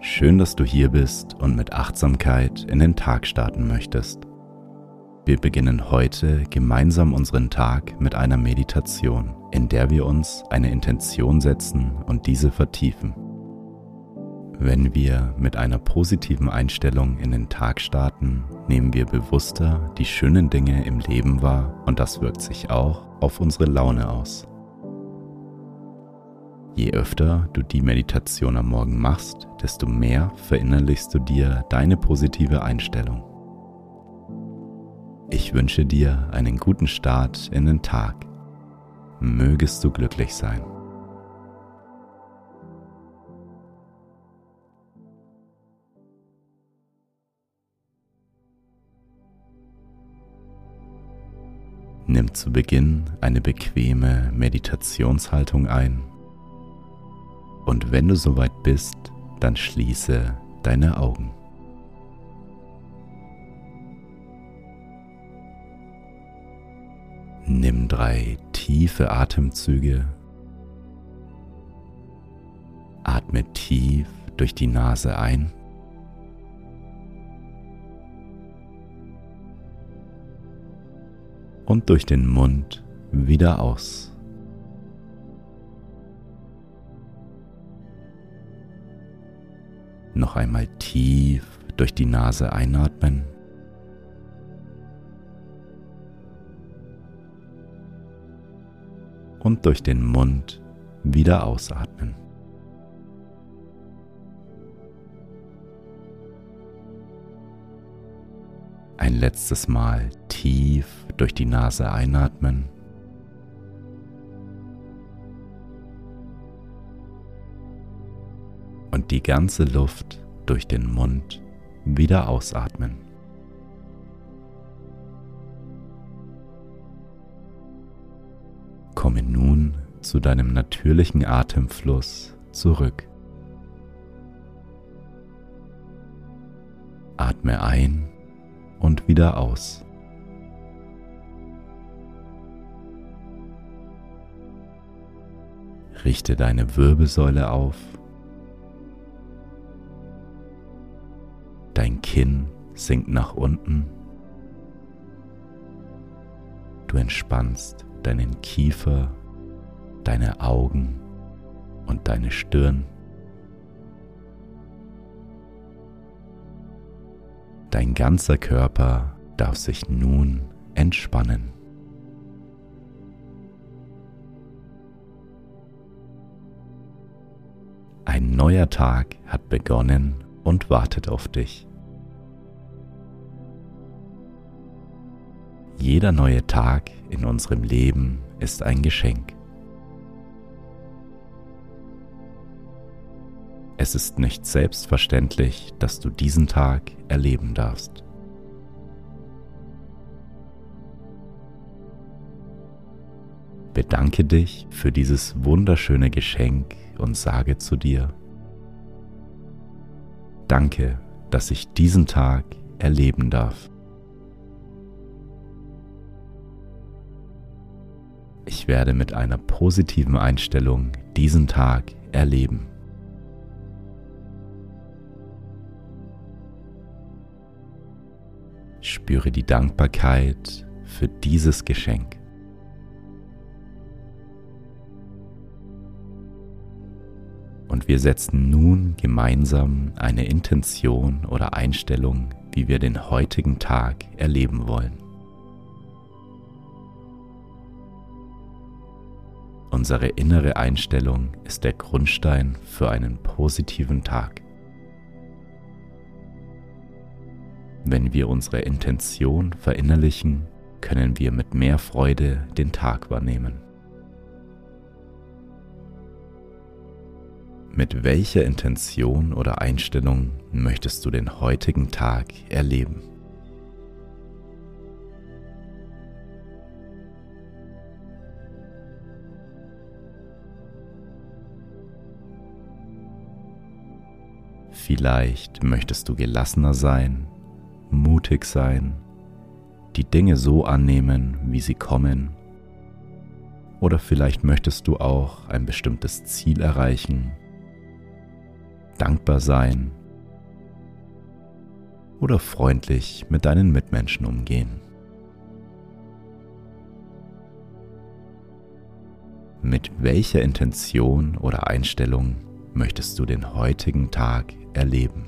schön, dass du hier bist und mit Achtsamkeit in den Tag starten möchtest. Wir beginnen heute gemeinsam unseren Tag mit einer Meditation, in der wir uns eine Intention setzen und diese vertiefen. Wenn wir mit einer positiven Einstellung in den Tag starten, nehmen wir bewusster die schönen Dinge im Leben wahr und das wirkt sich auch auf unsere Laune aus. Je öfter du die Meditation am Morgen machst, desto mehr verinnerlichst du dir deine positive Einstellung. Ich wünsche dir einen guten Start in den Tag. Mögest du glücklich sein. Nimm zu Beginn eine bequeme Meditationshaltung ein und wenn du soweit bist, dann schließe deine Augen. Nimm drei tiefe Atemzüge. Atme tief durch die Nase ein. Und durch den Mund wieder aus. Noch einmal tief durch die Nase einatmen. Und durch den Mund wieder ausatmen. Ein letztes Mal tief durch die Nase einatmen. Und die ganze Luft durch den Mund wieder ausatmen. Komme nun zu deinem natürlichen Atemfluss zurück. Atme ein und wieder aus. Richte deine Wirbelsäule auf Kinn sinkt nach unten. Du entspannst deinen Kiefer, deine Augen und deine Stirn. Dein ganzer Körper darf sich nun entspannen. Ein neuer Tag hat begonnen und wartet auf dich. Jeder neue Tag in unserem Leben ist ein Geschenk. Es ist nicht selbstverständlich, dass du diesen Tag erleben darfst. Bedanke dich für dieses wunderschöne Geschenk und sage zu dir, Danke, dass ich diesen Tag erleben darf. Ich werde mit einer positiven Einstellung diesen Tag erleben. Spüre die Dankbarkeit für dieses Geschenk. Und wir setzen nun gemeinsam eine Intention oder Einstellung, wie wir den heutigen Tag erleben wollen. Unsere innere Einstellung ist der Grundstein für einen positiven Tag. Wenn wir unsere Intention verinnerlichen, können wir mit mehr Freude den Tag wahrnehmen. Mit welcher Intention oder Einstellung möchtest du den heutigen Tag erleben? Vielleicht möchtest du gelassener sein, mutig sein, die Dinge so annehmen, wie sie kommen. Oder vielleicht möchtest du auch ein bestimmtes Ziel erreichen, dankbar sein oder freundlich mit deinen Mitmenschen umgehen. Mit welcher Intention oder Einstellung möchtest du den heutigen Tag erleben.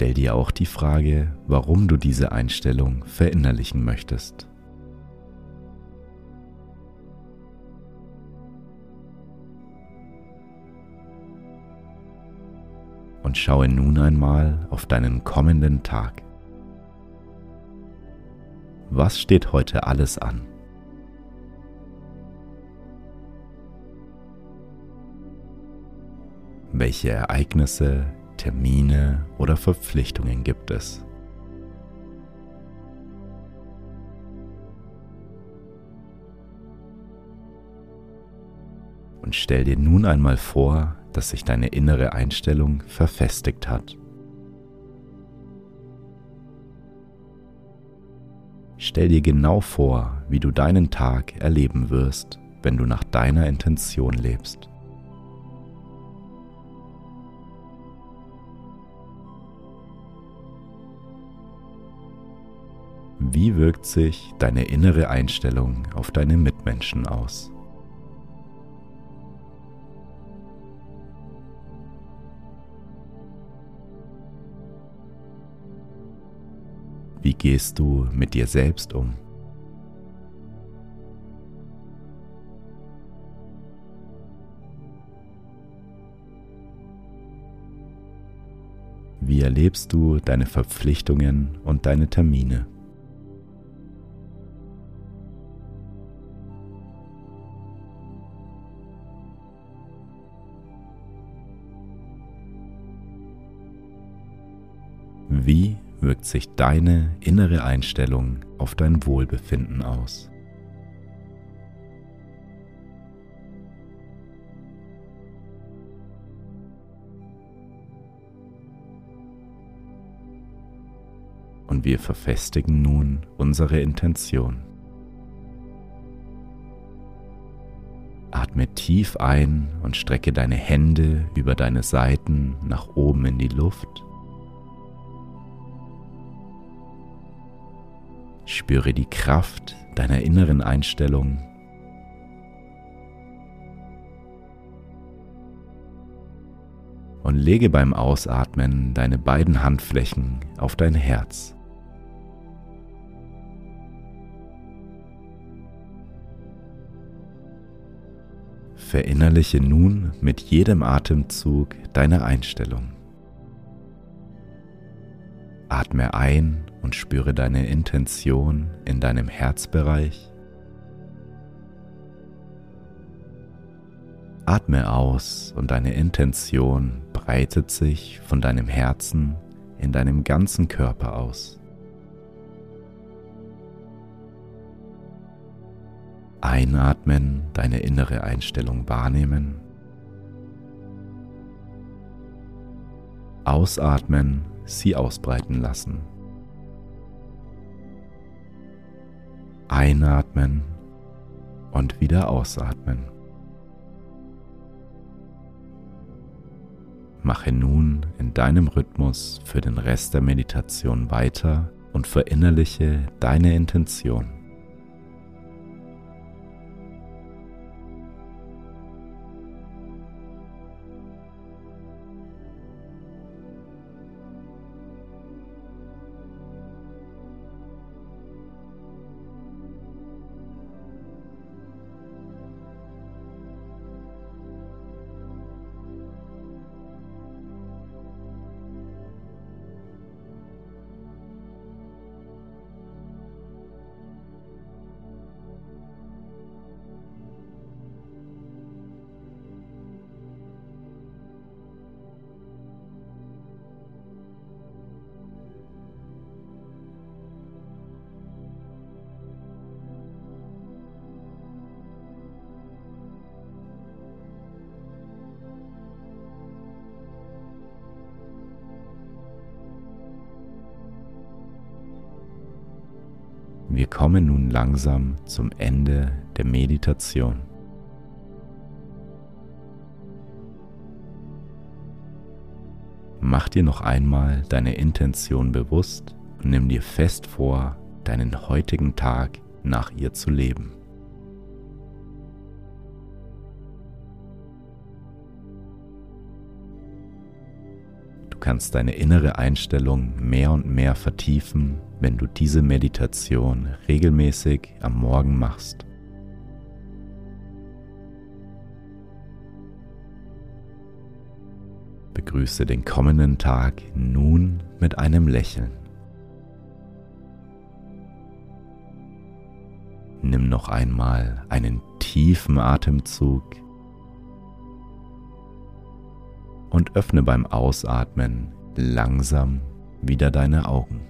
Stell dir auch die Frage, warum du diese Einstellung verinnerlichen möchtest. Und schaue nun einmal auf deinen kommenden Tag. Was steht heute alles an? Welche Ereignisse, Termine oder Verpflichtungen gibt es? Und stell dir nun einmal vor, dass sich deine innere Einstellung verfestigt hat. Stell dir genau vor, wie du deinen Tag erleben wirst, wenn du nach deiner Intention lebst. Wie wirkt sich deine innere Einstellung auf deine Mitmenschen aus? Wie gehst du mit dir selbst um? Wie erlebst du deine Verpflichtungen und deine Termine? Wirkt sich deine innere Einstellung auf dein Wohlbefinden aus. Und wir verfestigen nun unsere Intention. Atme tief ein und strecke deine Hände über deine Seiten nach oben in die Luft. Spüre die Kraft deiner inneren Einstellung. Und lege beim Ausatmen deine beiden Handflächen auf dein Herz. Verinnerliche nun mit jedem Atemzug deine Einstellung. Atme ein und spüre deine Intention in deinem Herzbereich. Atme aus und deine Intention breitet sich von deinem Herzen in deinem ganzen Körper aus. Einatmen, deine innere Einstellung wahrnehmen. Ausatmen, sie ausbreiten lassen. Einatmen und wieder ausatmen. Mache nun in deinem Rhythmus für den Rest der Meditation weiter und verinnerliche deine Intention. Kommen nun langsam zum Ende der Meditation. Mach dir noch einmal deine Intention bewusst und nimm dir fest vor, deinen heutigen Tag nach ihr zu leben. Du kannst deine innere Einstellung mehr und mehr vertiefen, wenn du diese Meditation regelmäßig am Morgen machst. Begrüße den kommenden Tag nun mit einem Lächeln. Nimm noch einmal einen tiefen Atemzug und öffne beim Ausatmen langsam wieder deine Augen.